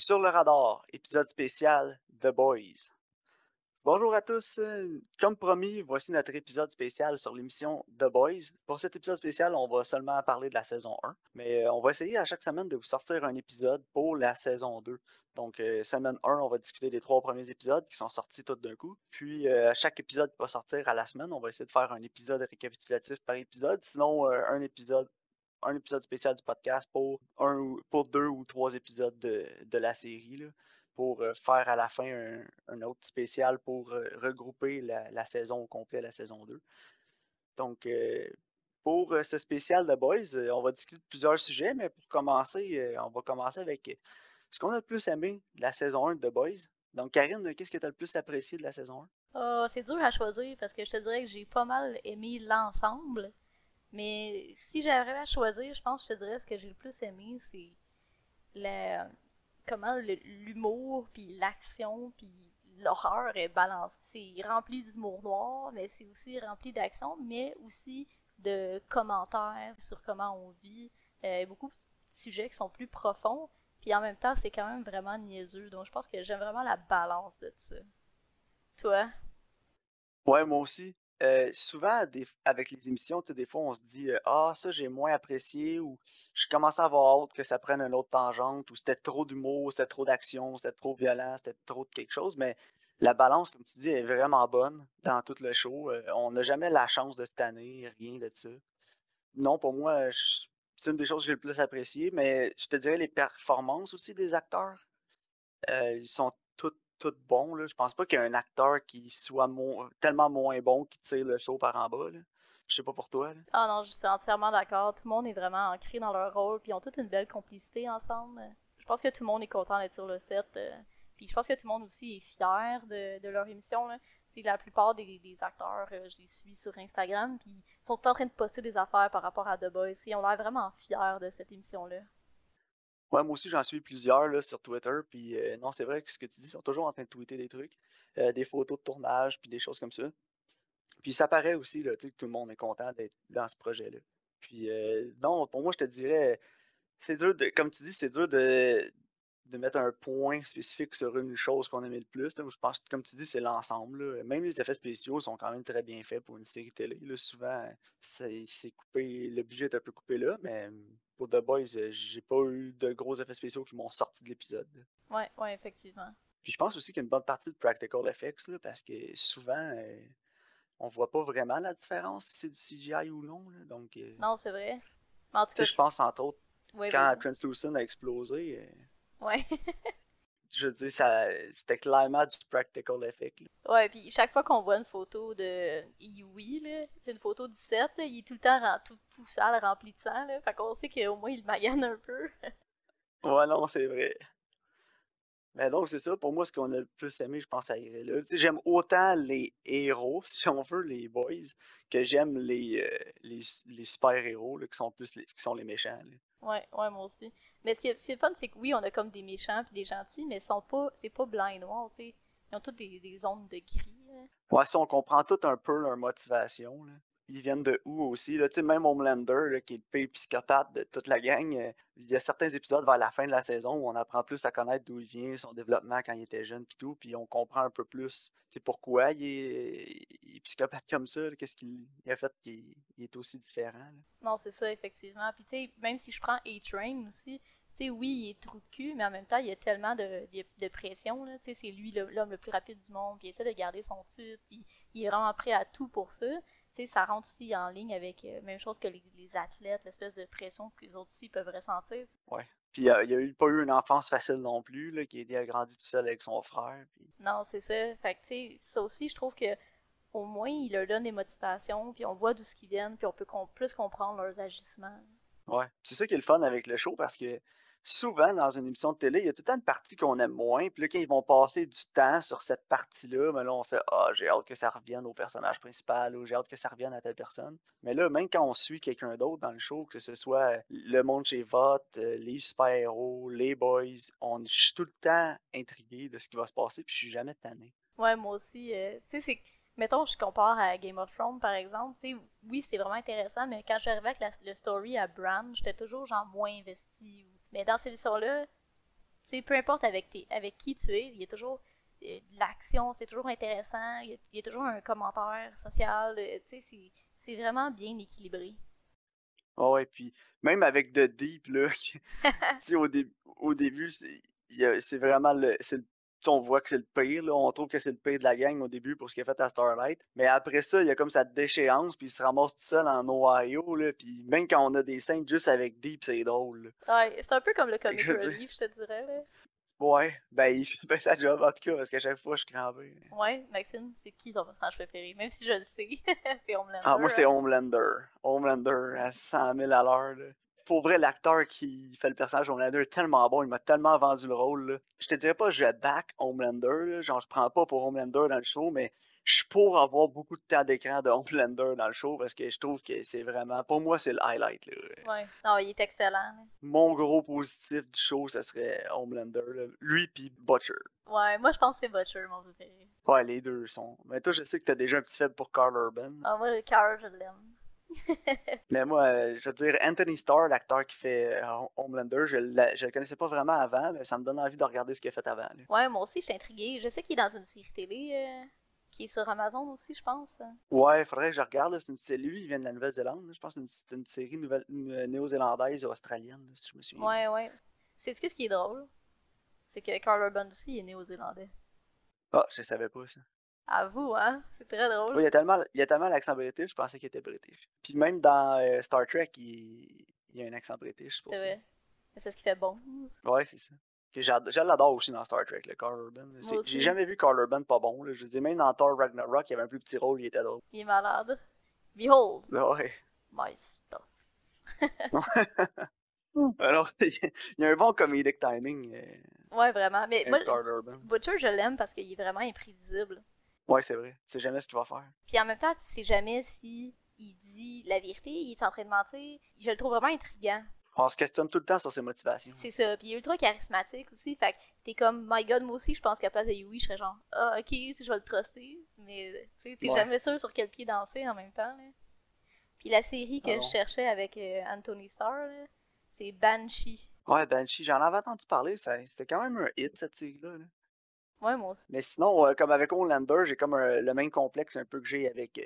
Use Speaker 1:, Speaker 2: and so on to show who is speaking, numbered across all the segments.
Speaker 1: Sur le radar, épisode spécial The Boys. Bonjour à tous. euh, Comme promis, voici notre épisode spécial sur l'émission The Boys. Pour cet épisode spécial, on va seulement parler de la saison 1, mais euh, on va essayer à chaque semaine de vous sortir un épisode pour la saison 2. Donc, euh, semaine 1, on va discuter des trois premiers épisodes qui sont sortis tout d'un coup. Puis, euh, chaque épisode qui va sortir à la semaine, on va essayer de faire un épisode récapitulatif par épisode. Sinon, un épisode un épisode spécial du podcast pour, un, ou- pour deux ou trois épisodes de, de la série, là, pour euh, faire à la fin un, un autre spécial pour euh, regrouper la, saison au complet, la saison 2. Donc, euh, pour ce spécial de Boys, on va discuter de plusieurs sujets, mais pour commencer, on va commencer avec ce qu'on a le plus aimé de la saison 1 de The Boys. Donc, Karine, qu'est-ce que tu as le plus apprécié de la saison 1?
Speaker 2: Oh, c'est dur à choisir parce que je te dirais que j'ai pas mal aimé l'ensemble. Mais si j'avais à choisir, je pense que je te dirais ce que j'ai le plus aimé, c'est la comment l'humour puis l'action puis l'horreur est balancée. C'est rempli d'humour noir, mais c'est aussi rempli d'action, mais aussi de commentaires sur comment on vit. Euh, beaucoup de sujets qui sont plus profonds, puis en même temps, c'est quand même vraiment niaiseux. Donc je pense que j'aime vraiment la balance de ça. Toi?
Speaker 1: Ouais, moi aussi. Souvent, avec les émissions, des fois, on se dit Ah, ça, j'ai moins apprécié, ou je commençais à avoir hâte que ça prenne une autre tangente, ou c'était trop d'humour, c'était trop d'action, c'était trop violent, c'était trop de quelque chose. Mais la balance, comme tu dis, est vraiment bonne dans tout le show. On n'a jamais la chance de cette année, rien de ça. Non, pour moi, c'est une des choses que j'ai le plus apprécié, mais je te dirais les performances aussi des acteurs. Ils sont tous bons. Là. Je pense pas qu'il y ait un acteur qui soit mo- tellement moins bon qui tire le show par en bas. Là. Je sais pas pour toi. Là.
Speaker 2: Ah non, je suis entièrement d'accord. Tout le monde est vraiment ancré dans leur rôle, puis ils ont toute une belle complicité ensemble. Je pense que tout le monde est content d'être sur le set. euh, Puis je pense que tout le monde aussi est fier de, leur émission. Là. La plupart des, acteurs, euh, je suis sur Instagram, puis ils sont en train de poster des affaires par rapport à The Boys. Ils ont l'air vraiment fiers de cette émission-là.
Speaker 1: Ouais, moi aussi, j'en suis plusieurs là, sur Twitter. Puis euh, non, c'est vrai que ce que tu dis, ils sont toujours en train de tweeter des trucs, euh, des photos de tournage, puis des choses comme ça. Puis ça paraît aussi là, que tout le monde est content d'être dans ce projet-là. Puis euh, non, pour moi, je te dirais, c'est dur de, comme tu dis, c'est dur de, de mettre un point spécifique sur une chose qu'on aimait le plus. là. Je pense que, comme tu dis, c'est l'ensemble. Même les effets spéciaux sont quand même très bien faits pour une série télé. là. Souvent, c'est coupé, le budget est un peu coupé là, mais pour The Boys, euh, j'ai pas eu de gros effets spéciaux qui m'ont sorti de l'épisode.
Speaker 2: Ouais, ouais, effectivement.
Speaker 1: Puis je pense aussi qu'il y a une bonne partie de practical effects, là, parce que souvent, euh, on voit pas vraiment la différence si c'est du CGI ou non. là. Donc, euh,
Speaker 2: Non, c'est vrai. Mais en tout cas,
Speaker 1: je pense entre autres,
Speaker 2: ouais,
Speaker 1: quand. Translucent a explosé, euh,
Speaker 2: Ouais.
Speaker 1: je veux dire, ça, c'était clairement du practical effect. là.
Speaker 2: Ouais, puis chaque fois qu'on voit une photo de Yui, c'est une photo du set, là, il est tout le temps tout, tout sale, rempli de sang, là. Fait qu'on sait qu'au moins il magane un peu.
Speaker 1: Ouais, non, c'est vrai. Mais donc, c'est ça, pour moi, ce qu'on a le plus aimé, je pense, à là. Tu sais, j'aime autant les héros, si on veut, les boys, que j'aime les, euh, les, les super-héros, qui sont plus les, qui sont les méchants. là.
Speaker 2: Ouais, ouais, moi aussi. Mais ce qui est, ce qui est fun, c'est que oui, on a comme des méchants puis des gentils, mais sont pas, c'est pas blanc et noir, tu sais. Ils ont toutes des, des zones de gris, là.
Speaker 1: Ouais, ça, on comprend tout un peu leur motivation. là. Ils viennent de où aussi? Là? Même Homelander, là, qui est le pire psychopathe de toute la gang, euh, il y a certains épisodes vers la fin de la saison où on apprend plus à connaître d'où il vient, son développement quand il était jeune, puis tout, puis on comprend un peu plus pourquoi il est, psychopathe comme ça, qu'est-ce qu'il il a fait qu'il il est aussi différent.
Speaker 2: Non, c'est ça, effectivement. Puis, tu sais, même si je prends A-Train aussi, oui, il est trou de cul, mais en même temps, il y a tellement de, pression, c'est lui le- l'homme le plus rapide du monde, puis il essaie de garder son titre, puis il est vraiment prêt à tout pour ça. Ça rentre aussi en ligne avec euh, même chose que les, les athlètes, l'espèce de pression que les autres aussi peuvent ressentir.
Speaker 1: Ouais. Puis euh, il a eu, pas eu une enfance facile non plus, là, qui a grandi tout seul avec son frère. Puis...
Speaker 2: Non, c'est ça. Fait que, tu sais, ça aussi, je trouve que au moins, il leur donne des motivations, puis on voit d'où ce qu'ils viennent, puis on peut com- plus comprendre leurs agissements.
Speaker 1: Ouais. C'est ça qui est le fun avec le show parce que souvent dans une émission de télé, il y a tout le temps une partie qu'on aime moins. Puis là, quand ils vont passer du temps sur cette partie-là, ben là, on fait Ah, j'ai hâte que ça revienne au personnage principal ou j'ai hâte que ça revienne à telle personne. Mais là, même quand on suit quelqu'un d'autre dans le show, que ce soit le monde chez Vote, euh, les super-héros, les boys, on, je suis tout le temps intrigué de ce qui va se passer, puis je suis jamais tanné.
Speaker 2: Ouais, moi aussi. euh, tu sais, c'est. Mettons, je compare à Game of Thrones, par exemple. Oui, c'était vraiment intéressant, mais quand j'arrivais avec la, le story à Bran, j'étais toujours, genre, moins investi. Mais dans cette émission-là, tu peu importe avec, tes, avec qui tu es, il y a toujours euh, l'action, c'est toujours intéressant, il y, a, toujours un commentaire social, euh, tu sais, c'est vraiment bien équilibré.
Speaker 1: Oh ouais, puis même avec The Deep, là, au, au début, c'est vraiment le on voit que c'est le pire, là. on trouve que c'est le pire de la gang au début pour ce qu'il a fait à Starlight. Mais après ça, il y a comme sa déchéance, puis il se ramasse tout seul en Ohio. Là, puis même quand on a des scènes juste avec Deep, c'est drôle.
Speaker 2: Ouais, c'est un peu comme le comic relief, je te dirais. Là.
Speaker 1: Ouais, ben il fait bien sa job en tout cas, parce qu'à chaque fois je suis crampé.
Speaker 2: Ouais, Maxime, c'est qui ton personnage préféré? Même si je le sais, c'est Homelander.
Speaker 1: Ah, moi c'est hein. Homelander. Homelander à 100 000 à l'heure pour vrai, l'acteur qui fait le personnage Homelander est tellement bon, il m'a tellement vendu le rôle. Là. Je te dirais pas je back Homelander, genre je prends pas pour Homelander dans le show, mais je suis pour avoir beaucoup de temps d'écran de Homelander dans le show parce que je trouve que c'est vraiment, pour moi, c'est le highlight. Là.
Speaker 2: Ouais, non, il est excellent.
Speaker 1: Mon gros positif du show, ça serait Homelander, lui puis Butcher.
Speaker 2: Ouais, moi je pense que c'est Butcher, mon préféré.
Speaker 1: Ouais, les deux sont. Mais toi, je sais que t'as déjà un petit faible pour Carl Urban.
Speaker 2: Ah, moi, Carl, je l'aime.
Speaker 1: Mais moi, euh, je veux dire, Anthony Starr, l'acteur qui fait euh, Homelander, je ne le connaissais pas vraiment avant, mais ça me donne envie de regarder ce qu'il a fait avant.
Speaker 2: Ouais, moi aussi, je suis intriguée. Je sais qu'il est dans une série télé euh, qui est sur Amazon aussi, je pense.
Speaker 1: Ouais, il faudrait que je regarde. C'est lui, il vient de la Nouvelle-Zélande. Je pense que c'est une, série néo-zélandaise ou australienne, si je me souviens.
Speaker 2: Ouais, ouais. C'est ce qui est drôle? C'est que Carl Urban aussi est néo-zélandais.
Speaker 1: Ah, je savais pas ça.
Speaker 2: À vous, hein? C'est très drôle.
Speaker 1: Oui, il y a tellement, il y a tellement l'accent british, je pensais qu'il était british. Puis même dans euh, Star Trek, il, il, y a un accent british pour
Speaker 2: ça.
Speaker 1: C'est
Speaker 2: C'est ce qui fait bon.
Speaker 1: Ouais, c'est ça. Je l'adore aussi dans Star Trek, le Carl Urban. J'ai jamais vu Carl Urban pas bon. Là. Je dis même dans Thor Ragnarok, il y avait un plus petit rôle, il était drôle.
Speaker 2: Il est malade. Behold.
Speaker 1: Ouais.
Speaker 2: My stuff.
Speaker 1: Alors, il y a un bon comedic timing. Euh,
Speaker 2: ouais, vraiment. Mais moi, Butcher, je l'aime parce qu'il est vraiment imprévisible.
Speaker 1: Ouais, c'est vrai. Tu sais jamais ce qu'il va faire.
Speaker 2: Puis en même temps, tu sais jamais si il dit la vérité, il est en train de mentir. Je le trouve vraiment intriguant.
Speaker 1: On se questionne tout le temps sur ses motivations.
Speaker 2: C'est ça. Puis il est ultra charismatique aussi. Fait que t'es comme, my god, moi aussi, je pense qu'à place de Yui, je serais genre, ah, ok, si je vais le truster. Mais tu sais, t'es jamais sûr sur quel pied danser en même temps. Là. Puis la série que ah je cherchais avec euh, Anthony Starr, c'est Banshee.
Speaker 1: Ouais, Banshee, j'en avais entendu parler. C'était quand même un hit, cette série-là. là
Speaker 2: Ouais, moi aussi.
Speaker 1: Mais sinon, euh, comme avec Homelander, j'ai comme le même complexe un peu que j'ai avec. Euh,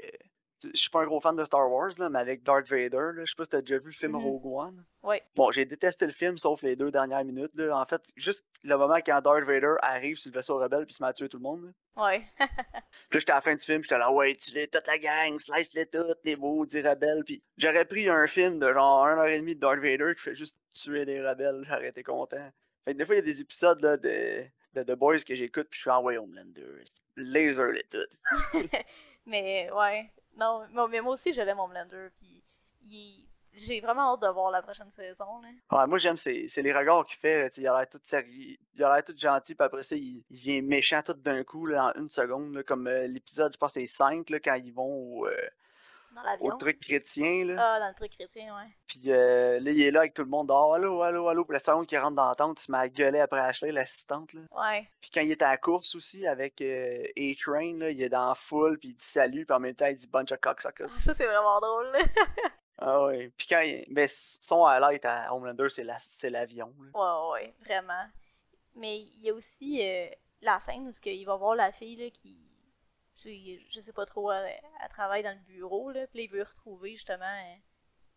Speaker 1: je suis pas un gros fan de Star Wars, là, mais avec Darth Vader, là, je sais pas si t'as déjà vu le film mm-hmm. Rogue One.
Speaker 2: Oui.
Speaker 1: Bon, j'ai détesté le film, sauf les deux dernières minutes. Là. En fait, juste le moment quand Darth Vader arrive sur le vaisseau rebelle puis se met à tuer tout le monde.
Speaker 2: Là. Ouais.
Speaker 1: puis là, j'étais à la fin du film, j'étais là, ouais, tu les toute la gang, slice-les toutes, les maudits rebelles. Puis j'aurais pris un film de genre 1 heure et demie de Darth Vader qui fait juste tuer des rebelles, j'aurais été content. Fait que des fois, il y a des épisodes là, de de The Boys que j'écoute, puis je suis en Homelander. Laser les tout.
Speaker 2: mais ouais, non, mais moi aussi j'aime Homelander, puis j'ai vraiment hâte de voir la prochaine saison. Là.
Speaker 1: Ouais, moi j'aime, c'est, les regards qu'il fait. il a l'air tout sérieux, il a l'air tout gentil, puis après ça, il, il vient méchant tout d'un coup là, en une seconde, là, comme euh, l'épisode, je pense c'est 5, là, quand ils vont au, euh,
Speaker 2: dans
Speaker 1: Au truc chrétien, là.
Speaker 2: Ah, dans le truc chrétien, ouais.
Speaker 1: Puis euh, là, il est là avec tout le monde dehors. Allô, allô, allô. Puis la seconde qui rentre dans la tente, il se met à gueuler après Ashley, l'assistante, là.
Speaker 2: Ouais.
Speaker 1: Puis quand il est à la course aussi avec euh, A-Train, là, il est dans la foule, puis il dit salut, puis en même temps, il dit bunch of cocksuckers.
Speaker 2: Ça, c'est vraiment drôle,
Speaker 1: Ah ouais. Puis quand il... Ben, son highlight à Homelander, c'est l'avion.
Speaker 2: ouais, ouais, vraiment. Mais il y a aussi euh, la scène où il va voir la fille là, qui je sais pas trop, elle, travaille dans le bureau, là, puis il veut retrouver justement euh,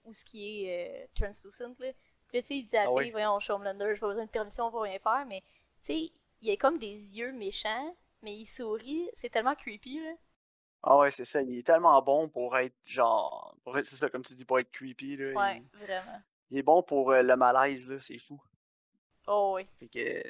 Speaker 2: où ce qui est euh, translucent, là. Puis tu sais, il dit à la ah fille, voyons, je suis Homelander, j'ai pas besoin de permission pour rien faire, mais tu sais, il a comme des yeux méchants, mais il sourit, c'est tellement creepy, là.
Speaker 1: Ah ouais, c'est ça, il est tellement bon pour être genre, c'est ça, comme tu dis, pour être creepy, là.
Speaker 2: Ouais, vraiment.
Speaker 1: Il est bon pour euh, le malaise, là, c'est fou.
Speaker 2: Oh oui.
Speaker 1: Fait que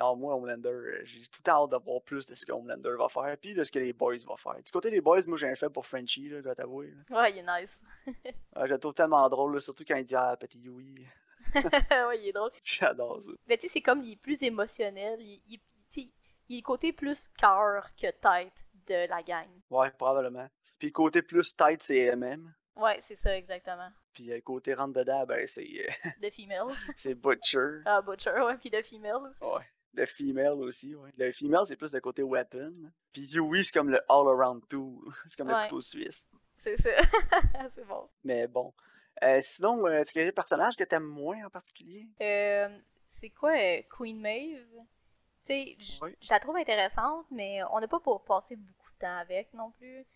Speaker 1: alors moi, Homelander, euh, j'ai tout hâte de voir plus de ce que Homelander va faire, puis de ce que les boys vont faire. Du côté des boys, moi j'ai un fait pour Frenchie, là, je dois t'avouer.
Speaker 2: Ouais, il est nice.
Speaker 1: je le trouve tellement drôle, surtout quand il dit Ah, petit Yui.
Speaker 2: ouais, il est drôle.
Speaker 1: J'adore ça.
Speaker 2: Mais tu sais, c'est comme il est plus émotionnel, il, il, il est côté plus cœur que tête de la gang.
Speaker 1: Ouais, probablement. Puis côté plus tête, c'est MM.
Speaker 2: Ouais, c'est ça, exactement.
Speaker 1: Puis euh, côté rentre dedans, ben c'est. Euh...
Speaker 2: The Female.
Speaker 1: c'est Butcher.
Speaker 2: Ah, Butcher, ouais, puis The Female.
Speaker 1: Ouais. Le female aussi, ouais. Le female, c'est plus le côté weapon. Puis Yui, c'est comme le all-around tool. C'est comme le couteau suisse.
Speaker 2: C'est ça. c'est bon.
Speaker 1: Mais bon. Euh, sinon, euh, tu as des personnages que t'aimes moins en particulier?
Speaker 2: Euh, c'est quoi euh, Queen Maeve? Tu sais,
Speaker 1: Oui.
Speaker 2: je la trouve intéressante, mais on n'a pas pour passer beaucoup de temps avec non plus.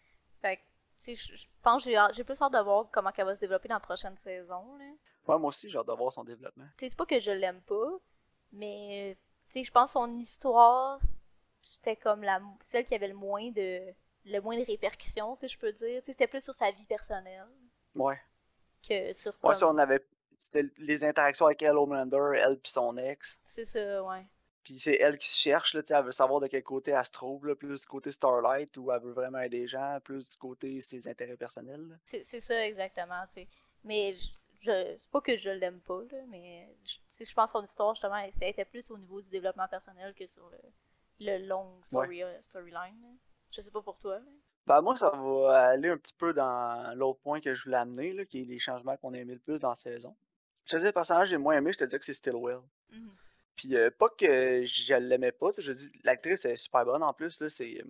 Speaker 2: Fait que, tu sais, je pense que j'ai plus hâte de voir comment elle va se développer dans la prochaine saison, là.
Speaker 1: Ouais, moi aussi, j'ai hâte de voir son développement.
Speaker 2: Tu sais, c'est pas que je l'aime pas, mais, tu sais, je pense que son histoire, c'était comme la, celle qui avait le moins de, le moins de répercussions, si je peux dire. Tu sais, c'était plus sur sa vie personnelle
Speaker 1: Ouais.
Speaker 2: que sur
Speaker 1: Ouais,
Speaker 2: comme-
Speaker 1: ça, on avait. C'était les interactions avec elle, Homelander, elle puis son ex.
Speaker 2: C'est ça, ouais.
Speaker 1: Puis c'est elle qui se cherche, là, tu sais, elle veut savoir de quel côté elle se trouve, là, plus du côté Starlight, où elle veut vraiment aider les gens, plus du côté ses intérêts personnels.
Speaker 2: C'est c'est ça, exactement, tu sais. Mais je, je- c'est pas que je l'aime pas, là, mais je, sais, je pense que son histoire, justement, elle, était plus au niveau du développement personnel que sur le, le long story, euh, storyline. Je sais pas pour toi. là.
Speaker 1: Ben, moi, ça va aller un petit peu dans l'autre point que je voulais amener, là, qui est les changements qu'on a aimé le plus dans la saison. Je te dis le personnage que j'ai moins aimé, je te dis que c'est Stillwell.
Speaker 2: Mhm.
Speaker 1: Puis euh, pas que je l'aimais pas, tu sais, je dis l'actrice est super bonne en plus, là, c'est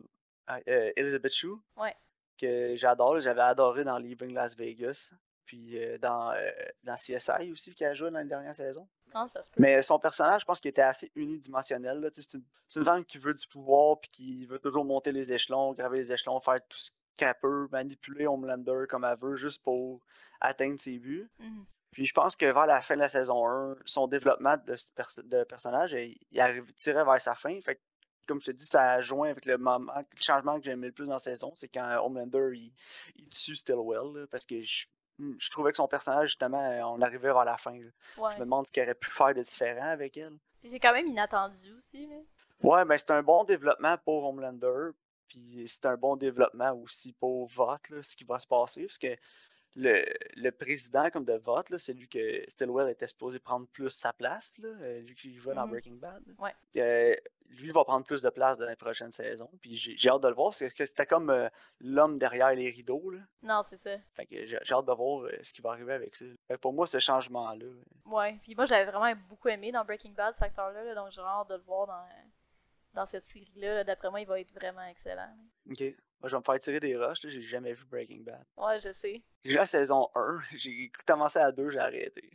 Speaker 1: euh, euh, Elizabeth Shue.
Speaker 2: Ouais.
Speaker 1: Que j'adore, j'avais adoré dans Leaving Las Vegas. Puis euh, dans, euh, dans CSI aussi, qui a joué dans la dernière saison.
Speaker 2: Non, ça se peut.
Speaker 1: Mais son personnage, je pense qu'il était assez unidimensionnel. C'est une, femme qui veut du pouvoir, puis qui veut toujours monter les échelons, graver les échelons, faire tout ce qu'elle peut, manipuler Homelander comme elle veut, juste pour atteindre ses buts.
Speaker 2: Mhm.
Speaker 1: Puis je pense que vers la fin de la saison 1, son développement de, de personnage, il, il arrive, tirait vers sa fin. Fait que, comme je te dis, ça a joint avec le moment, le changement que j'aimais le plus dans la saison, c'est quand Homelander il, il tue Stillwell, là, parce que je, je trouvais que son personnage, justement, on arrivait vers la fin.
Speaker 2: Ouais.
Speaker 1: Je me demande ce qu'il aurait pu faire de différent avec elle.
Speaker 2: Puis c'est quand même inattendu aussi, là.
Speaker 1: Ouais, ben c'est un bon développement pour Homelander, puis c'est un bon développement aussi pour là, ce qui va se passer, parce que le, le président comme de Vote, là, c'est lui que Stillwell était supposé prendre plus sa place, là, euh, lui qui jouait dans
Speaker 2: Mhm.
Speaker 1: Breaking Bad.
Speaker 2: Ouais.
Speaker 1: Euh, lui va prendre plus de place dans la prochaine saison, puis j'ai j'ai hâte de le voir, parce que c'était comme euh, l'homme derrière les rideaux, là.
Speaker 2: Non, c'est ça.
Speaker 1: Fait que j'ai j'ai hâte de voir euh, ce qui va arriver avec ça. Fait que pour moi, ce changement-là,
Speaker 2: Ouais. Puis moi, j'avais vraiment beaucoup aimé dans Breaking Bad, cet acteur-là, là, donc j'ai vraiment hâte de le voir dans, dans cette série-là. là. D'après moi, il va être vraiment excellent.
Speaker 1: ok, moi, je vais me faire tirer des roches, là, j'ai jamais vu Breaking Bad.
Speaker 2: Ouais, je sais.
Speaker 1: J'ai la saison 1, j'ai commencé à 2, j'ai arrêté.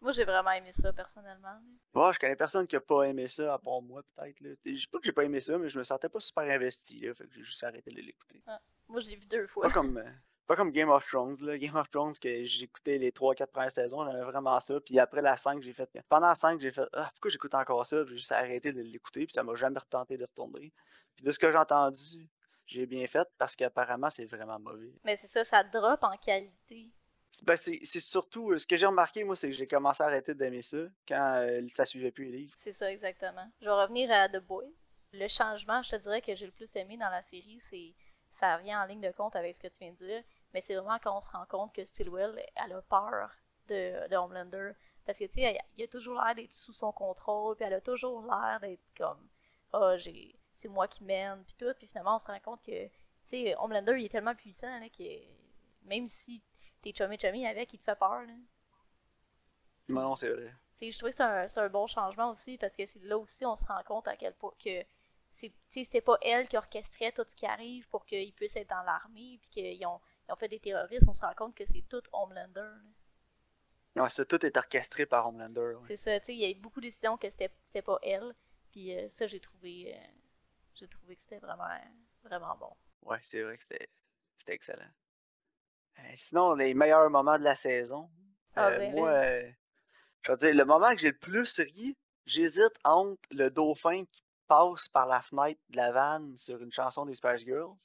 Speaker 2: Moi, j'ai vraiment aimé ça, personnellement.
Speaker 1: Bon, je connais personne qui a pas aimé ça, à part moi, peut-être. Je dis pas que j'ai pas aimé ça, mais je me sentais pas super investi, là, fait que j'ai juste arrêté de l'écouter.
Speaker 2: Moi, je l'ai vu deux fois.
Speaker 1: Pas comme, euh, pas comme Game of Thrones, là. Game of Thrones, que j'écoutais les 3-4 premières saisons, j'aimais vraiment ça. Puis après la 5, j'ai fait. Pendant la 5, j'ai fait. Ah, pourquoi j'écoute encore ça? J'ai juste arrêté de l'écouter, puis ça m'a jamais retenté de retourner. Puis de ce que j'ai entendu, j'ai bien fait, parce qu'apparemment, c'est vraiment mauvais.
Speaker 2: Mais c'est ça, ça drop en qualité.
Speaker 1: C'est ben, c'est- c'est surtout. euh, Ce que j'ai remarqué, moi, c'est que j'ai commencé à arrêter d'aimer ça quand euh, ça suivait plus les livres.
Speaker 2: C'est ça, exactement. Je vais revenir à The Boys. Le changement, je te dirais, que j'ai le plus aimé dans la série, c'est. Ça vient en ligne de compte avec ce que tu viens de dire, mais c'est vraiment quand on se rend compte que Stillwell, elle a peur de, de Homelander. Parce que, tu sais, il a toujours l'air d'être sous son contrôle, puis elle a toujours l'air d'être comme. Ah, j'ai. C'est moi qui mène, puis tout. Puis finalement, on se rend compte que, tu sais, Homelander, il est tellement puissant, là, que même si t'es chummy-chummy avec, il te fait peur, là.
Speaker 1: Non, non, c'est vrai.
Speaker 2: Tu sais, je trouvais que c'est un, bon changement aussi parce que c'est là aussi on se rend compte à quel point que c'était pas elle qui orchestrait tout ce qui arrive pour qu'ils puissent être dans l'armée puis qu'ils ont, ils ont fait des terroristes. On se rend compte que c'est tout Homelander. là.
Speaker 1: Non, ça, tout est orchestré par Homelander. ouais.
Speaker 2: C'est ça, tu sais, il y a eu beaucoup de décisions que c'était c'était pas elle. Puis euh, ça, j'ai trouvé, euh, j'ai trouvé que c'était vraiment, vraiment bon.
Speaker 1: Ouais, c'est vrai que c'était c'était excellent. Euh, sinon, les meilleurs moments de la saison.
Speaker 2: Ah,
Speaker 1: euh,
Speaker 2: ben
Speaker 1: moi,
Speaker 2: là.
Speaker 1: euh, je veux dire, le moment que j'ai le plus ri, j'hésite entre le dauphin qui passe par la fenêtre de la vanne sur une chanson des Spice Girls,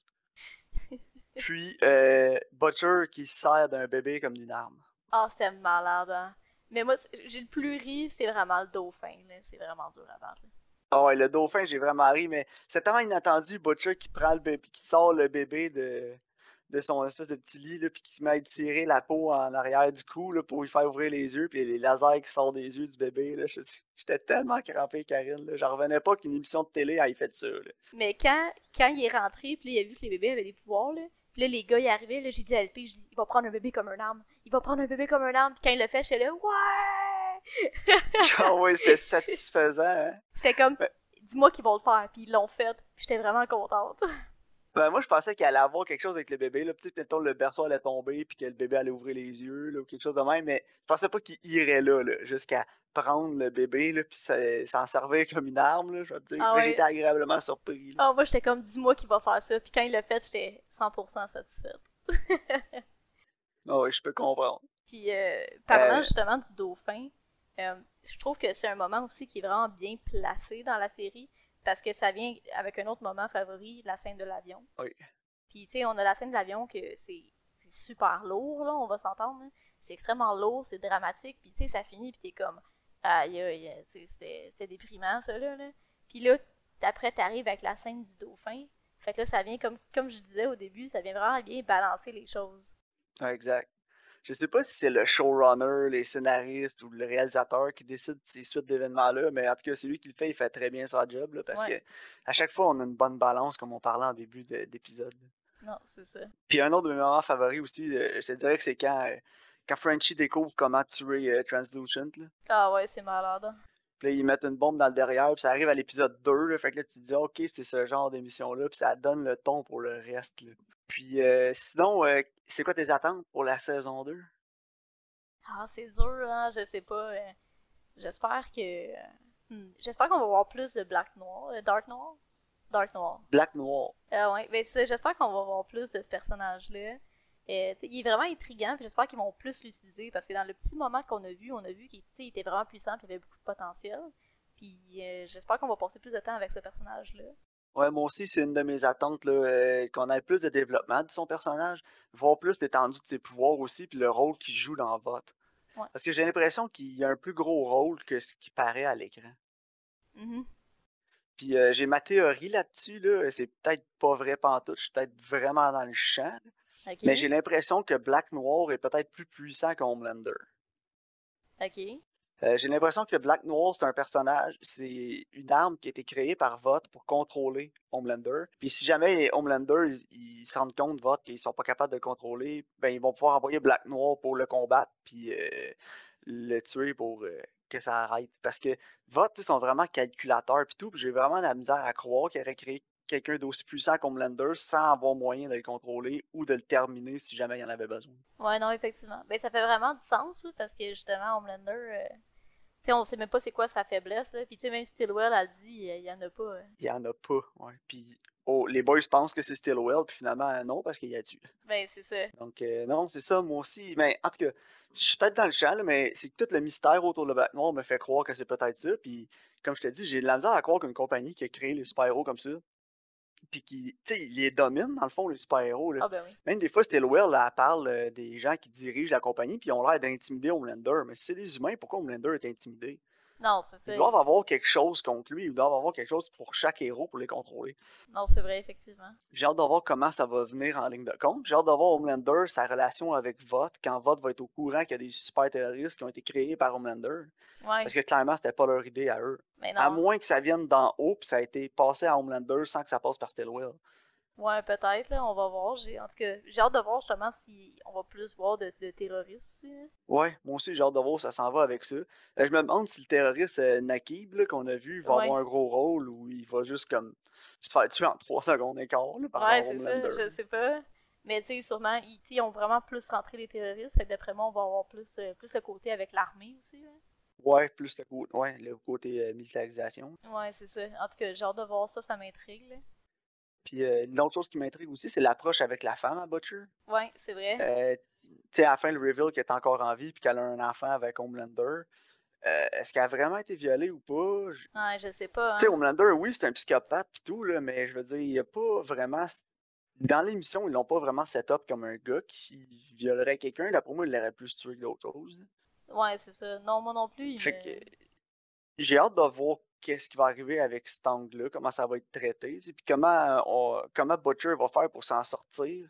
Speaker 1: puis euh, Butcher qui se sert d'un bébé comme d'une arme.
Speaker 2: Ah, c'était malade. hein. Mais moi, c'est- j'ai le plus ri, c'est vraiment le dauphin. là. C'est vraiment dur à battre. là.
Speaker 1: Ah ouais, le dauphin, j'ai vraiment ri, mais c'est tellement inattendu, Butcher qui prend le bébé, qui sort le bébé de, son espèce de petit lit, là, puis qui met à la peau en arrière du cou là, pour lui faire ouvrir les yeux, puis les lasers qui sortent des yeux du bébé. là, J'étais tellement crampé, Karine. Là, j'en revenais pas qu'une émission de télé ait fait ça. Là.
Speaker 2: Mais quand, quand il est rentré, puis il a vu que les bébés avaient des pouvoirs, là. Puis là, les gars, ils arrivaient, là, j'ai dit à LP, je dis, il va prendre un bébé comme un arme. Il va prendre un bébé comme un arme. Puis quand il l'a fait, j'étais là, ouais!
Speaker 1: Ah ouais, c'était satisfaisant. Hein?
Speaker 2: J'étais comme,
Speaker 1: Ouais.
Speaker 2: dis-moi qu'ils vont le faire. Puis ils l'ont fait. J'étais vraiment contente.
Speaker 1: Ben, moi, je pensais qu'il allait avoir quelque chose avec le bébé. Là. Peut-être le berceau allait tomber, puis que le bébé allait ouvrir les yeux, là, ou quelque chose de même, mais je pensais pas qu'il irait là, là jusqu'à prendre le bébé, là, puis ça- s'en servir comme une arme, là, je vais te dire.
Speaker 2: Ah ouais.
Speaker 1: J'étais agréablement surpris. là.
Speaker 2: Ah, moi, j'étais comme, dis-moi qu'il va faire ça. Puis quand il l'a fait, j'étais 100% satisfaite.
Speaker 1: Ah ouais, je peux comprendre.
Speaker 2: Puis, euh, parlant
Speaker 1: Euh,
Speaker 2: justement du dauphin, euh, je trouve que c'est un moment aussi qui est vraiment bien placé dans la série. Parce que ça vient avec un autre moment favori, la scène de l'avion.
Speaker 1: Oui.
Speaker 2: Puis, tu sais, on a la scène de l'avion que c'est super lourd, là, on va s'entendre. là. C'est extrêmement lourd, c'est dramatique. Puis, tu sais, ça finit, puis t'es comme, aïe, aïe, c'était déprimant, ça, là. là. Puis là, après, t'arrives avec la scène du dauphin. Fait que là, ça vient, comme, comme je disais au début, ça vient vraiment bien balancer les choses.
Speaker 1: Ouais, exact. Je sais pas si c'est le showrunner, les scénaristes ou le réalisateur qui décide de ces suites d'événements-là, mais en tout cas, celui qui le fait, il fait très bien son job, là, parce
Speaker 2: Ouais.
Speaker 1: que à chaque fois, on a une bonne balance, comme on parlait en début de- d'épisode.
Speaker 2: Non, c'est ça.
Speaker 1: Puis un autre de mes moments favoris aussi, euh, je te dirais que c'est quand, euh, quand Frenchie découvre comment tuer euh, Translucent. Là.
Speaker 2: Ah ouais, c'est malade. hein.
Speaker 1: Puis là, ils mettent une bombe dans le derrière, puis ça arrive à l'épisode 2, là, fait que là, tu te dis, OK, c'est ce genre d'émission-là, puis ça donne le ton pour le reste. là. Puis euh, sinon, euh, c'est quoi tes attentes pour la saison 2?
Speaker 2: Ah, c'est dur, hein, je sais pas. euh, J'espère que. hmm, J'espère qu'on va voir plus de Black Noir. Dark Noir? Dark Noir.
Speaker 1: Black Noir.
Speaker 2: Euh, ouais, ben j'espère qu'on va voir plus de ce personnage-là. Euh, il est vraiment intriguant, puis j'espère qu'ils vont plus l'utiliser, parce que dans le petit moment qu'on a vu, on a vu qu'il était vraiment puissant, puis il avait beaucoup de potentiel. Puis euh, j'espère qu'on va passer plus de temps avec ce personnage-là.
Speaker 1: Ouais, moi aussi, c'est une de mes attentes, là, euh, qu'on ait plus de développement de son personnage, voir plus l'étendue de ses pouvoirs aussi, puis le rôle qu'il joue dans Vote.
Speaker 2: Ouais.
Speaker 1: Parce que j'ai l'impression qu'il a un plus gros rôle que ce qui paraît à l'écran.
Speaker 2: Mhm.
Speaker 1: Puis euh, j'ai ma théorie là-dessus, là, c'est peut-être pas vrai pantoute, je suis peut-être vraiment dans le champ, mais j'ai l'impression que Black Noir est peut-être plus puissant qu'Homelander.
Speaker 2: Ok.
Speaker 1: Euh, j'ai l'impression que Black Noir, c'est un personnage, c'est une arme qui a été créée par Vote pour contrôler Homelander. Puis si jamais Homelander, ils, se rendent compte, Vote, qu'ils sont pas capables de le contrôler, ben ils vont pouvoir envoyer Black Noir pour le combattre, puis euh, le tuer pour euh, que ça arrête. Parce que Vote, ils sont vraiment calculateurs, puis tout, puis j'ai vraiment la misère à croire qu'il aurait créé quelqu'un d'aussi puissant qu'Homelander sans avoir moyen de le contrôler ou de le terminer si jamais il y en avait besoin.
Speaker 2: Ouais, non, effectivement. Ben, ça fait vraiment du sens, là, parce que justement, Homelander, sais, on sait même pas c'est quoi sa faiblesse, là. Puis, tu sais, même Stillwell a dit, il y en a pas. euh.
Speaker 1: Il y en a pas, ouais. Puis oh, les boys pensent que c'est Stillwell, puis finalement, non, parce qu'il y a tué.
Speaker 2: Ben, c'est ça.
Speaker 1: Donc, euh, non, c'est ça, moi aussi. Mais en tout cas, je suis peut-être dans le champ, là, mais c'est que tout le mystère autour de Black Noir me fait croire que c'est peut-être ça. Puis, comme je te dis, j'ai de la misère à croire qu'une compagnie qui a créé les super-héros comme ça, puis qui, tu sais, ils les domine, dans le fond, les super-héros.
Speaker 2: Ah, ben oui.
Speaker 1: Même des fois, Stillwell, là, elle parle euh, des gens qui dirigent la compagnie, puis ils ont l'air d'intimider Homelander. Mais si c'est des humains, pourquoi Homelander est intimidé?
Speaker 2: Non, c'est ça.
Speaker 1: Ils doivent avoir quelque chose contre lui, ils doivent avoir quelque chose pour chaque héros pour les contrôler.
Speaker 2: Non, c'est vrai, effectivement.
Speaker 1: J'ai hâte de voir comment ça va venir en ligne de compte. J'ai hâte de voir Homelander, sa relation avec Vought, quand Vought va être au courant qu'il y a des super terroristes qui ont été créés par Homelander.
Speaker 2: Ouais.
Speaker 1: Parce que clairement, c'était pas leur idée à eux.
Speaker 2: Mais
Speaker 1: À moins que ça vienne d'en haut, puis ça a été passé à Homelander sans que ça passe par Stillwell.
Speaker 2: Ouais, peut-être, là, on va voir. J'ai... En tout cas, j'ai hâte de voir justement si on va plus voir de, de terroristes aussi. là.
Speaker 1: Ouais, moi aussi, j'ai hâte de voir ça s'en va avec ça. Euh, je me demande si le terroriste euh, Nakib, là, qu'on a vu, va
Speaker 2: Ouais.
Speaker 1: avoir un gros rôle ou il va juste comme se faire tuer en 3 secondes et quart là, par
Speaker 2: Ouais, c'est ça, je sais pas. Mais tu sais, sûrement, ils, ont vraiment plus rentré les terroristes. Fait que d'après moi, on va avoir plus, euh, plus le côté avec l'armée aussi. là.
Speaker 1: Ouais, plus le, côté- ouais, le côté euh, militarisation.
Speaker 2: Ouais, c'est ça. En tout cas, j'ai hâte de voir ça, ça m'intrigue. là.
Speaker 1: Puis euh, une autre chose qui m'intrigue aussi, c'est l'approche avec la femme à Butcher.
Speaker 2: Ouais, c'est vrai.
Speaker 1: Euh, tu sais, à la fin, le reveal qu'elle est encore en vie puis qu'elle a un enfant avec Homelander. euh, Est-ce qu'elle a vraiment été violée ou pas? Je-
Speaker 2: Ouais, je sais pas.
Speaker 1: Tu sais,
Speaker 2: Hein.
Speaker 1: Homelander, oui, c'est un psychopathe pis tout, là, mais je veux dire, il n'y a pas vraiment. Dans l'émission, ils l'ont pas vraiment set up comme un gars qui violerait quelqu'un. Pour moi, il l'aurait plus tué que d'autres choses.
Speaker 2: Ouais, c'est ça. Non, moi non plus. il
Speaker 1: Fait que j'ai hâte de voir qu'est-ce qui va arriver avec cet angle-là, comment ça va être traité, puis comment, euh, on- comment Butcher va faire pour s'en sortir,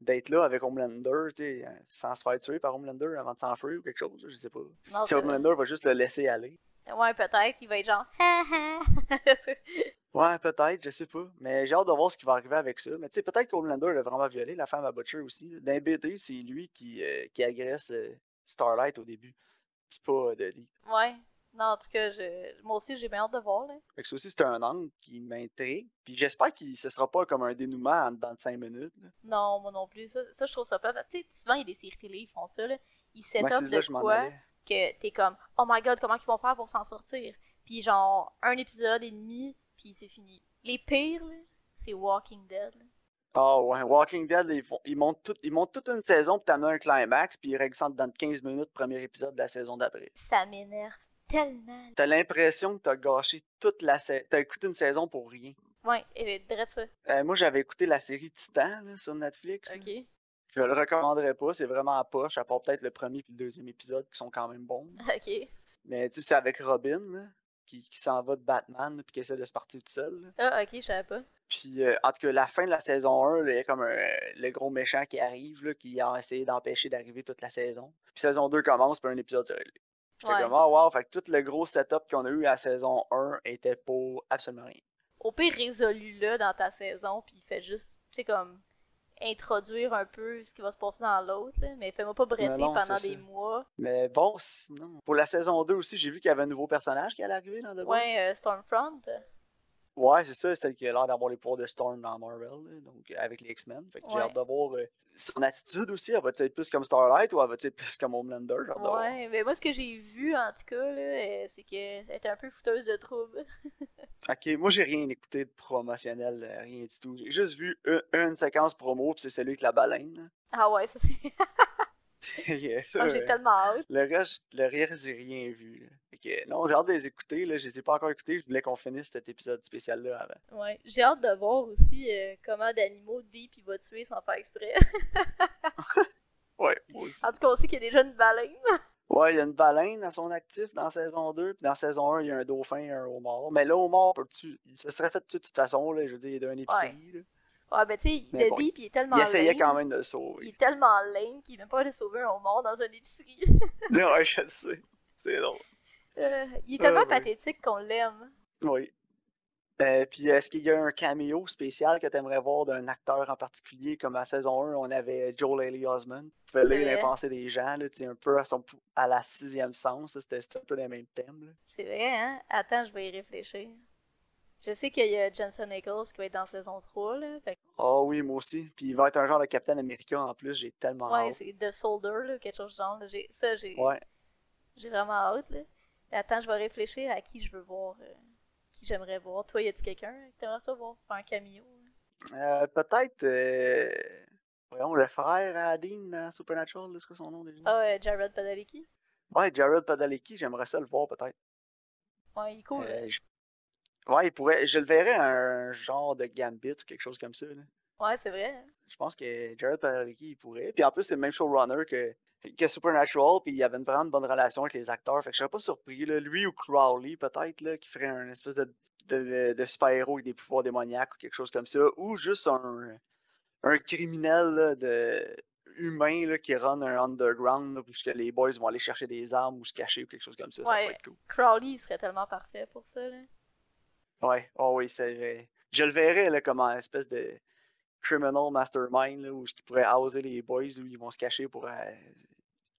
Speaker 1: d'être là avec Homelander, euh, sans se faire tuer par Homelander avant de s'enfuir ou quelque chose, je sais pas.
Speaker 2: Non,
Speaker 1: Si. Homelander va juste le laisser aller.
Speaker 2: Ouais, peut-être. Il va être genre.
Speaker 1: Ouais, peut-être, je sais pas. Mais j'ai hâte de voir ce qui va arriver avec ça. Mais tu sais, peut-être qu'Homelander l'a vraiment violé la femme à Butcher aussi. les BT, c'est lui qui, euh, qui agresse euh, Starlight au début. Puis pas Dudley.
Speaker 2: ouais. Non, en tout cas, je... moi aussi, j'ai bien hâte de voir. Là.
Speaker 1: Fait que ça aussi, c'est un angle qui m'intrigue. Puis j'espère que ce sera pas comme un dénouement en dans 5 minutes. là.
Speaker 2: Non, moi non plus. Ça, ça je trouve ça plate. Tu sais, souvent, il y a des séries télé, ils font ça. Là. Ils set up de quoi. que t'es comme oh my god comment ils vont faire pour s'en sortir? Puis genre un épisode et demi puis c'est fini les pires c'est Walking Dead là.
Speaker 1: Ah ouais, Walking Dead, ils, font, ils, montent tout, ils montent toute une saison pour t'amener un climax, puis ils règlent ça dans 15 minutes, premier épisode de la saison d'après.
Speaker 2: ça m'énerve tellement
Speaker 1: T'as l'impression que t'as gâché toute la saison. T'as écouté une saison pour rien.
Speaker 2: ouais et direct ça
Speaker 1: Euh, moi, j'avais écouté la série Titan là, sur Netflix. là.
Speaker 2: ok
Speaker 1: Je le recommanderais pas, c'est vraiment à poche, à part peut-être le premier et le deuxième épisode qui sont quand même bons.
Speaker 2: ok
Speaker 1: Mais tu sais, c'est avec Robin, là, qui, qui s'en va de Batman, là, puis qui essaie de se partir tout seul. là.
Speaker 2: ah ok je savais pas
Speaker 1: Puis, euh, en tout cas, la fin de la saison 1, là, il y a comme un- le gros méchant qui arrive, là, qui a essayé d'empêcher d'arriver toute la saison. Puis, saison 2 commence, puis un épisode réglé. J'étais
Speaker 2: Ouais.
Speaker 1: comme, oh wow, fait que tout le gros setup qu'on a eu à la saison 1 était pour absolument rien.
Speaker 2: au pire résolu-le dans ta saison, puis fait juste, tu sais, comme, introduire un peu ce qui va se passer dans l'autre, mais fais-moi pas bretter pendant des
Speaker 1: ça.
Speaker 2: mois.
Speaker 1: Mais bon, sinon. Pour la saison 2 aussi, j'ai vu qu'il y avait un nouveau personnage qui allait arriver dans The Boys.
Speaker 2: Ouais, euh, Stormfront.
Speaker 1: Ouais, c'est ça, celle qui a l'air d'avoir les pouvoirs de Storm dans Marvel, là, donc euh, avec les X-Men. Fait que j'ai
Speaker 2: Ouais.
Speaker 1: hâte de voir euh, son attitude aussi. Elle va-tu être plus comme Starlight ou elle va-tu être plus comme Homelander? J'ai hâte voir.
Speaker 2: Ouais, mais moi, ce que j'ai vu, en tout cas, là, euh, c'est qu'elle était un peu fouteuse de troubles.
Speaker 1: Ok, moi j'ai rien écouté de promotionnel, rien du tout. J'ai juste vu une, une séquence promo, puis c'est celui avec la baleine. là.
Speaker 2: Ah ouais, ça c'est.
Speaker 1: Yeah, ça,
Speaker 2: Ah, j'ai
Speaker 1: euh,
Speaker 2: tellement hâte.
Speaker 1: le reste, le reste, j'ai rien vu. non, j'ai hâte de les écouter. Là. Je les ai pas encore écoutés. Je voulais qu'on finisse cet épisode spécial-là avant.
Speaker 2: Ouais. J'ai hâte de voir aussi euh, comment d'animaux Deep il va tuer sans faire exprès.
Speaker 1: Ouais, moi aussi.
Speaker 2: en tout cas, on sait qu'il y a déjà une baleine.
Speaker 1: Ouais, il y a une baleine à son actif dans saison 2, puis dans saison 1, il y a un dauphin et un homard. Mais là, homard, se serait fait de toute façon, là, je veux dire, il est d'une épicerie. là.
Speaker 2: Ouais, ben tu sais, de
Speaker 1: bon,
Speaker 2: il est tellement
Speaker 1: Il essayait
Speaker 2: lame.
Speaker 1: quand même de le
Speaker 2: Il
Speaker 1: sauver.
Speaker 2: est tellement lame qu'il est même pas allé sauver un homard dans une épicerie.
Speaker 1: ouais, je le sais. C'est drôle.
Speaker 2: Euh, il est
Speaker 1: Ah,
Speaker 2: tellement pathétique qu'on l'aime.
Speaker 1: Oui. Euh, puis est-ce qu'il y a un caméo spécial que tu aimerais voir d'un acteur en particulier? Comme à saison 1 on avait Joel Haley Osment qui
Speaker 2: vrai.
Speaker 1: pensées des gens là, un peu à, son, à la sixième sens c'était un peu les mêmes thèmes là.
Speaker 2: C'est vrai, hein? Attends, je vais y réfléchir. Je sais qu'il y a Jensen Ackles qui va être dans saison 3, là. Fait
Speaker 1: Ah oui moi aussi puis il va être un genre de Captain America en plus j'ai tellement
Speaker 2: ouais,
Speaker 1: hâte
Speaker 2: c'est The Soldier, là, quelque chose du genre. là. Ça, j'ai
Speaker 1: ouais
Speaker 2: j'ai vraiment hâte, là. Attends, je vais réfléchir à qui je veux voir, euh, qui j'aimerais voir. Toi, y a-tu quelqu'un que t'aimerais ça voir? Un cameo? hein?
Speaker 1: Euh, peut-être euh, voyons le frère à Dean dans Supernatural c'est quoi son nom déjà?
Speaker 2: Ah, euh, Jared Padalecki?
Speaker 1: ouais Jared Padalecki j'aimerais ça le voir peut-être
Speaker 2: Ouais, il est cool.
Speaker 1: Euh, je- ouais il pourrait je le verrais un genre de Gambit ou quelque chose comme ça là.
Speaker 2: Ouais, c'est vrai. hein?
Speaker 1: Je pense que Jared Padalecki, il pourrait. Puis en plus, c'est le même showrunner que, que Supernatural, puis il avait une vraiment bonne relation avec les acteurs. Fait que je serais pas surpris, là. Lui ou Crowley, peut-être, là, qui ferait un espèce de, de, de super-héros avec des pouvoirs démoniaques ou quelque chose comme ça. Ou juste un, un criminel là, de, humain là, qui run un underground, là, puisque les boys vont aller chercher des armes ou se cacher ou quelque chose comme ça. Ça
Speaker 2: Ouais.
Speaker 1: pourrait être cool.
Speaker 2: Crowley, il serait tellement parfait pour ça, là.
Speaker 1: Ouais, oh oui, c'est vrai. Je le verrais là, comme un espèce de criminal mastermind là, où il pourrait houser les boys où ils vont se cacher pour euh,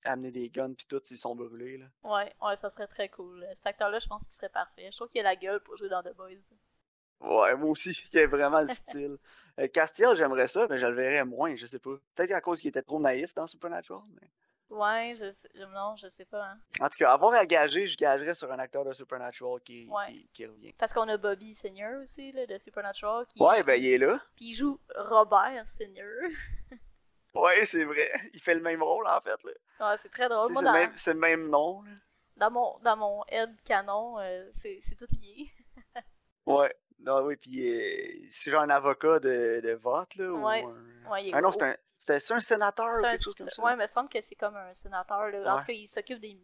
Speaker 1: amener des guns puis tout s'ils sont brûlés. Là.
Speaker 2: Ouais, ouais, ça serait très cool. Cet acteur-là, je pense qu'il serait parfait. Je trouve qu'il a la gueule pour jouer dans The Boys.
Speaker 1: Ouais, moi aussi, il a vraiment le style. Euh, Castiel, j'aimerais ça, mais je le verrais moins, je sais pas. Peut-être à cause qu'il était trop naïf dans Supernatural. Mais...
Speaker 2: Ouais, je sais, non, je sais pas. Hein.
Speaker 1: En tout cas, avoir à gager, je gagerais sur un acteur de Supernatural qui,
Speaker 2: Ouais.
Speaker 1: qui, qui revient.
Speaker 2: Parce qu'on a Bobby Senior aussi, là, de Supernatural. Qui
Speaker 1: Ouais,
Speaker 2: joue-
Speaker 1: ben il est là.
Speaker 2: Puis il joue Robert Senior.
Speaker 1: Ouais, c'est vrai. Il fait le même rôle en fait. Là.
Speaker 2: Ouais, c'est très drôle.
Speaker 1: C'est le, même- c'est le même nom. là.
Speaker 2: dans mon, dans mon head canon, euh, c'est c'est tout lié.
Speaker 1: Ouais. Non, oui, puis euh, c'est genre un avocat de, de vote, là,
Speaker 2: Ouais.
Speaker 1: ou un...
Speaker 2: Ouais, il est
Speaker 1: Ah non, c'est un... C'était ça un sénateur ou quelque chose comme ça?
Speaker 2: Ouais, mais il me semble que c'est comme un sénateur. Là. En
Speaker 1: Ouais.
Speaker 2: tout cas, il s'occupe des,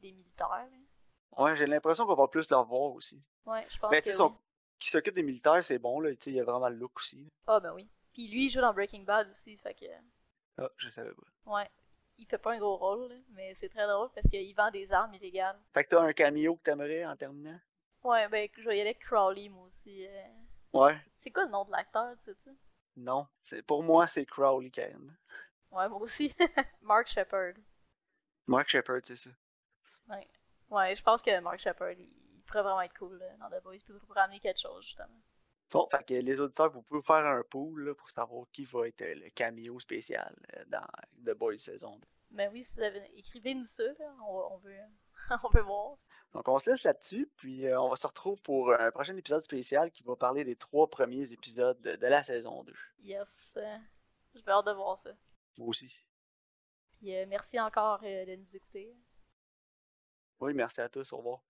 Speaker 2: des militaires.
Speaker 1: Ouais, j'ai l'impression qu'on va plus le revoir aussi.
Speaker 2: Ouais, je pense
Speaker 1: Mais
Speaker 2: que oui.
Speaker 1: son... qui s'occupe des militaires, c'est bon, là, il a vraiment le look aussi.
Speaker 2: Ah, ben oui. Puis lui, il joue dans Breaking Bad aussi, fait que...
Speaker 1: Ah, je savais pas.
Speaker 2: Ouais. Il fait pas un gros rôle, là, mais c'est très drôle parce qu'il vend des armes illégales.
Speaker 1: Fait que t'as un cameo que t'aimerais en terminant?
Speaker 2: Ouais, ben je vais y aller avec Crowley, moi aussi. euh.
Speaker 1: Ouais.
Speaker 2: C'est quoi le nom de l'acteur, tu sais?
Speaker 1: Non. C'est... Pour moi, c'est Crowley Cairn.
Speaker 2: Ouais, moi aussi. Mark Shepard.
Speaker 1: Mark Shepard, c'est ça.
Speaker 2: Ouais. Ouais, je pense que Mark Shepard, il, il pourrait vraiment être cool là, dans The Boys, puis il pourrait amener quelque chose, justement.
Speaker 1: Bon, fait que les auditeurs, vous pouvez faire un pool là, pour savoir qui va être euh, le cameo spécial euh, dans The Boys saison 2.
Speaker 2: Ben oui, si vous avez... écrivez-nous ça, là. On, on, veut... on veut voir.
Speaker 1: Donc on se laisse là-dessus, puis euh, on va se retrouver pour un prochain épisode spécial qui va parler des trois premiers épisodes de, de la saison 2.
Speaker 2: Yes. Je vais hâte de voir ça.
Speaker 1: Moi aussi.
Speaker 2: Puis euh, merci encore euh, de nous écouter.
Speaker 1: Oui, merci à tous. Au revoir.